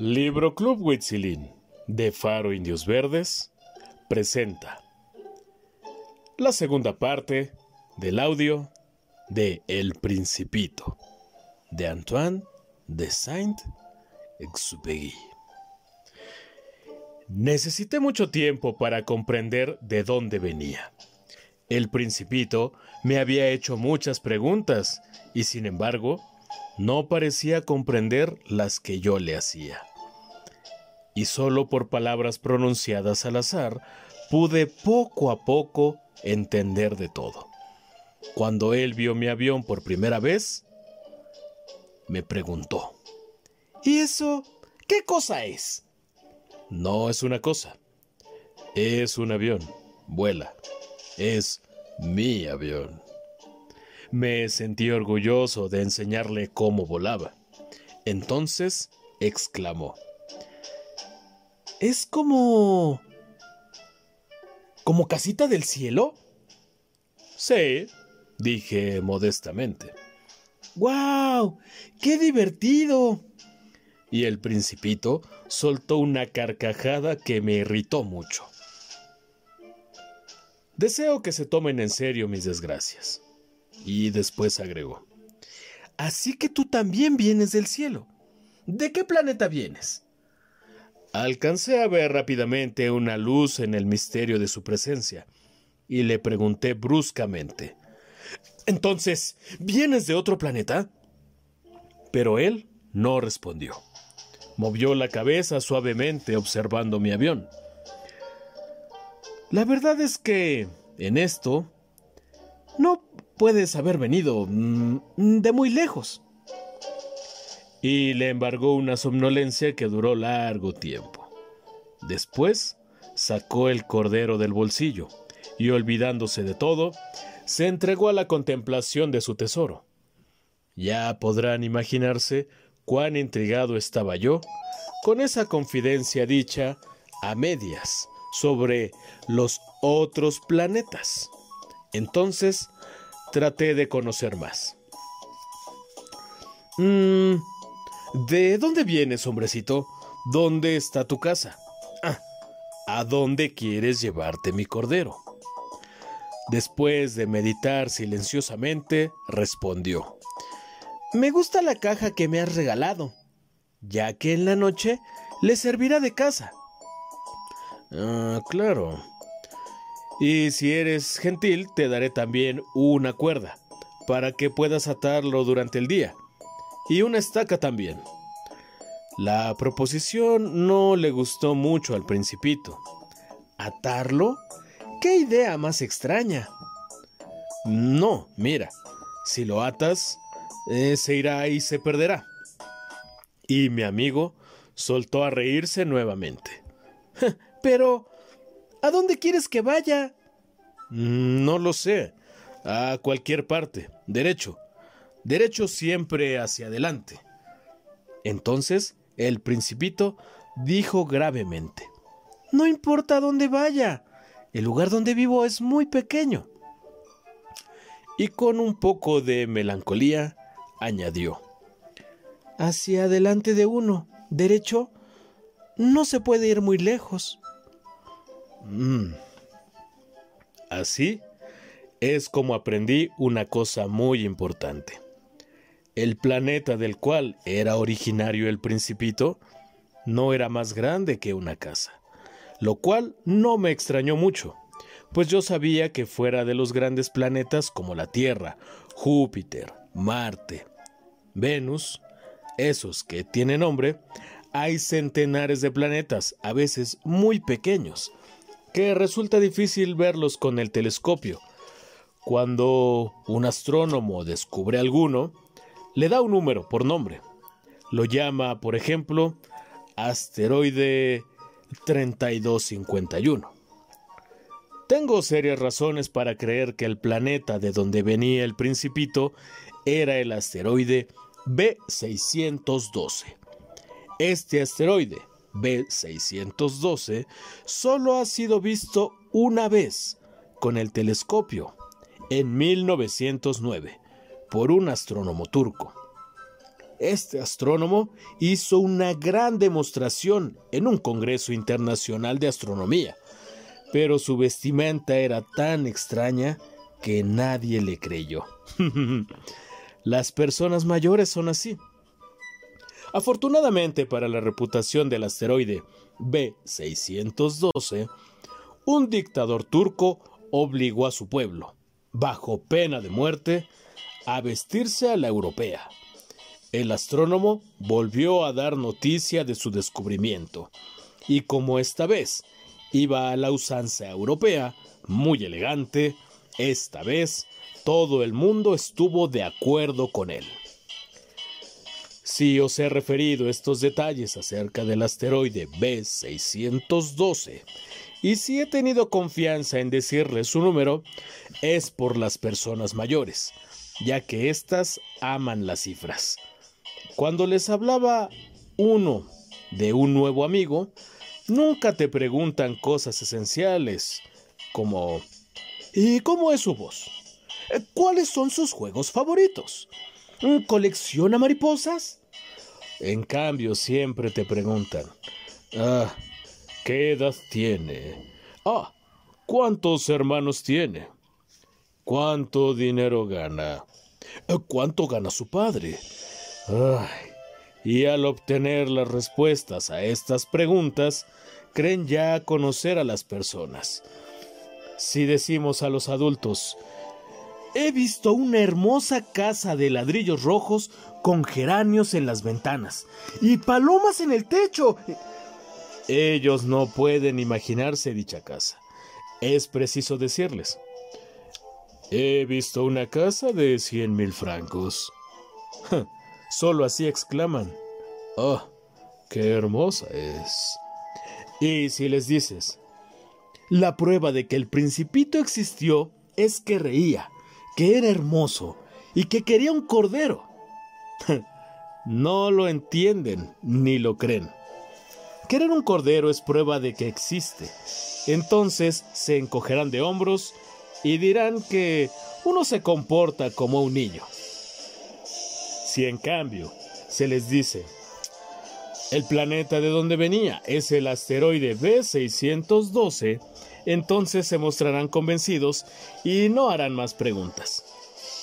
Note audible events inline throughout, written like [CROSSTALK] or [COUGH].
Libro Club Huitzilín de Faro Indios Verdes presenta la segunda parte del audio de El Principito de Antoine de Saint-Exupéry. Necesité mucho tiempo para comprender de dónde venía. El Principito me había hecho muchas preguntas y sin embargo no parecía comprender las que yo le hacía y solo por palabras pronunciadas al azar pude poco a poco entender de todo. Cuando él vio mi avión por primera vez, me preguntó, ¿Y eso qué cosa es? No es una cosa, es un avión, vuela, es mi avión. Me sentí orgulloso de enseñarle cómo volaba. Entonces exclamó, es como... ¿Como casita del cielo? Sí, dije modestamente. ¡Guau! ¡Qué divertido! Y el principito soltó una carcajada que me irritó mucho. Deseo que se tomen en serio mis desgracias. Y después agregó. Así que tú también vienes del cielo. ¿De qué planeta vienes? Alcancé a ver rápidamente una luz en el misterio de su presencia y le pregunté bruscamente, Entonces, ¿vienes de otro planeta? Pero él no respondió. Movió la cabeza suavemente observando mi avión. La verdad es que, en esto, no puedes haber venido mm, de muy lejos y le embargó una somnolencia que duró largo tiempo. Después sacó el cordero del bolsillo y olvidándose de todo, se entregó a la contemplación de su tesoro. Ya podrán imaginarse cuán intrigado estaba yo con esa confidencia dicha a medias sobre los otros planetas. Entonces traté de conocer más. Mmm, ¿De dónde vienes, hombrecito? ¿Dónde está tu casa? Ah, ¿a dónde quieres llevarte mi cordero? Después de meditar silenciosamente, respondió. Me gusta la caja que me has regalado, ya que en la noche le servirá de casa. Ah, claro. Y si eres gentil, te daré también una cuerda, para que puedas atarlo durante el día y una estaca también. La proposición no le gustó mucho al principito. ¿Atarlo? ¿Qué idea más extraña? No, mira, si lo atas, eh, se irá y se perderá. Y mi amigo soltó a reírse nuevamente. [LAUGHS] Pero, ¿a dónde quieres que vaya? Mm, no lo sé. A cualquier parte. Derecho derecho siempre hacia adelante. Entonces el principito dijo gravemente, No importa dónde vaya, el lugar donde vivo es muy pequeño. Y con un poco de melancolía añadió, Hacia adelante de uno, derecho, no se puede ir muy lejos. Mm. Así es como aprendí una cosa muy importante. El planeta del cual era originario el principito no era más grande que una casa, lo cual no me extrañó mucho, pues yo sabía que fuera de los grandes planetas como la Tierra, Júpiter, Marte, Venus, esos que tienen nombre, hay centenares de planetas, a veces muy pequeños, que resulta difícil verlos con el telescopio. Cuando un astrónomo descubre alguno, le da un número por nombre. Lo llama, por ejemplo, asteroide 3251. Tengo serias razones para creer que el planeta de donde venía el principito era el asteroide B612. Este asteroide, B612, solo ha sido visto una vez con el telescopio, en 1909 por un astrónomo turco. este astrónomo hizo una gran demostración en un Congreso Internacional de Astronomía, pero su vestimenta era tan extraña que nadie le creyó. [LAUGHS] Las personas mayores son así. Afortunadamente para la reputación del asteroide B612, un dictador turco obligó a su pueblo, bajo pena de muerte, a vestirse a la europea. El astrónomo volvió a dar noticia de su descubrimiento, y como esta vez iba a la usanza europea, muy elegante, esta vez todo el mundo estuvo de acuerdo con él. Si os he referido estos detalles acerca del asteroide B612 y si he tenido confianza en decirles su número, es por las personas mayores, ya que éstas aman las cifras. Cuando les hablaba uno de un nuevo amigo, nunca te preguntan cosas esenciales como ¿Y cómo es su voz? ¿Cuáles son sus juegos favoritos? ¿Colecciona mariposas? En cambio, siempre te preguntan, ah, ¿qué edad tiene? Ah, ¿cuántos hermanos tiene? ¿Cuánto dinero gana? ¿Cuánto gana su padre? Y al obtener las respuestas a estas preguntas, creen ya conocer a las personas. Si decimos a los adultos, he visto una hermosa casa de ladrillos rojos con geranios en las ventanas y palomas en el techo. Ellos no pueden imaginarse dicha casa. Es preciso decirles, he visto una casa de cien mil francos. Solo así exclaman, ¡Oh, qué hermosa es! Y si les dices, la prueba de que el principito existió es que reía, que era hermoso y que quería un cordero. no lo entienden ni lo creen. Querer un cordero es prueba de que existe. Entonces se encogerán de hombros y dirán que uno se comporta como un niño. Si en cambio se les dice, el planeta de donde venía es el asteroide B612, entonces se mostrarán convencidos y no harán más preguntas.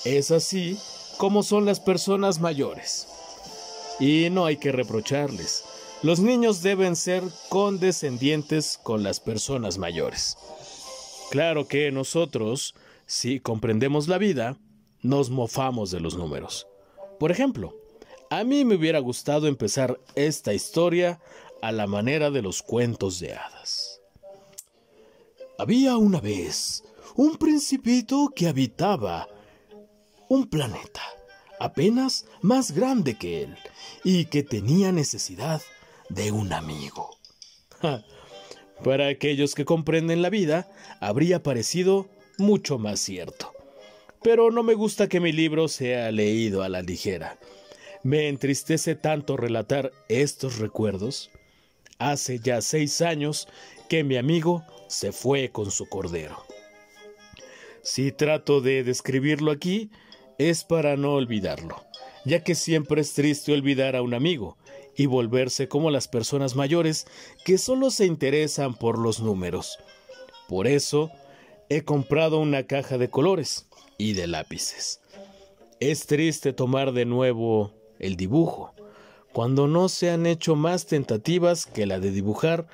Es así como son las personas mayores. Y no hay que reprocharles. Los niños deben ser condescendientes con las personas mayores. Claro que nosotros, si comprendemos la vida, nos mofamos de los números. Por ejemplo, a mí me hubiera gustado empezar esta historia a la manera de los cuentos de hadas. Había una vez un principito que habitaba un planeta apenas más grande que él y que tenía necesidad de un amigo. Para aquellos que comprenden la vida, habría parecido mucho más cierto pero no me gusta que mi libro sea leído a la ligera. Me entristece tanto relatar estos recuerdos. Hace ya seis años que mi amigo se fue con su cordero. Si trato de describirlo aquí, es para no olvidarlo, ya que siempre es triste olvidar a un amigo y volverse como las personas mayores que solo se interesan por los números. Por eso, he comprado una caja de colores y de lápices. Es triste tomar de nuevo el dibujo, cuando no se han hecho más tentativas que la de dibujar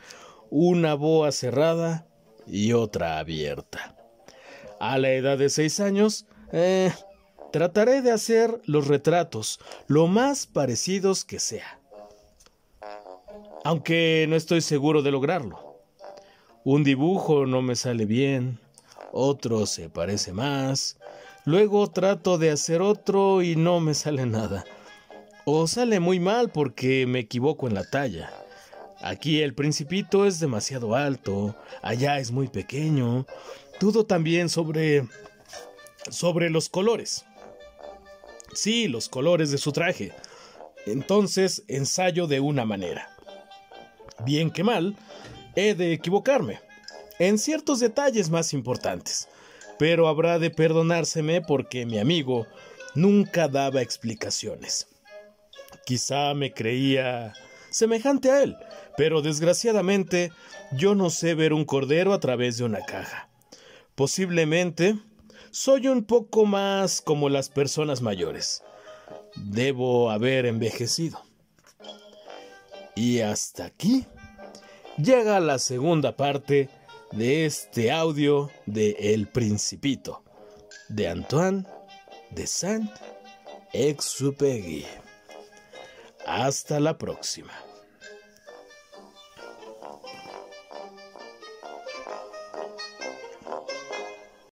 una boa cerrada y otra abierta. A la edad de seis años, eh, trataré de hacer los retratos lo más parecidos que sea. Aunque no estoy seguro de lograrlo. Un dibujo no me sale bien, otro se parece más, luego trato de hacer otro y no me sale nada. O sale muy mal porque me equivoco en la talla. Aquí el principito es demasiado alto, allá es muy pequeño. Dudo también sobre sobre los colores. Sí, los colores de su traje. Entonces ensayo de una manera. Bien que mal, he de equivocarme en ciertos detalles más importantes, pero habrá de perdonárseme porque mi amigo nunca daba explicaciones. Quizá me creía semejante a él, pero desgraciadamente yo no sé ver un cordero a través de una caja. Posiblemente soy un poco más como las personas mayores. Debo haber envejecido. Y hasta aquí llega la segunda parte de este audio de El Principito de Antoine de Saint-Exupéry. Hasta la próxima.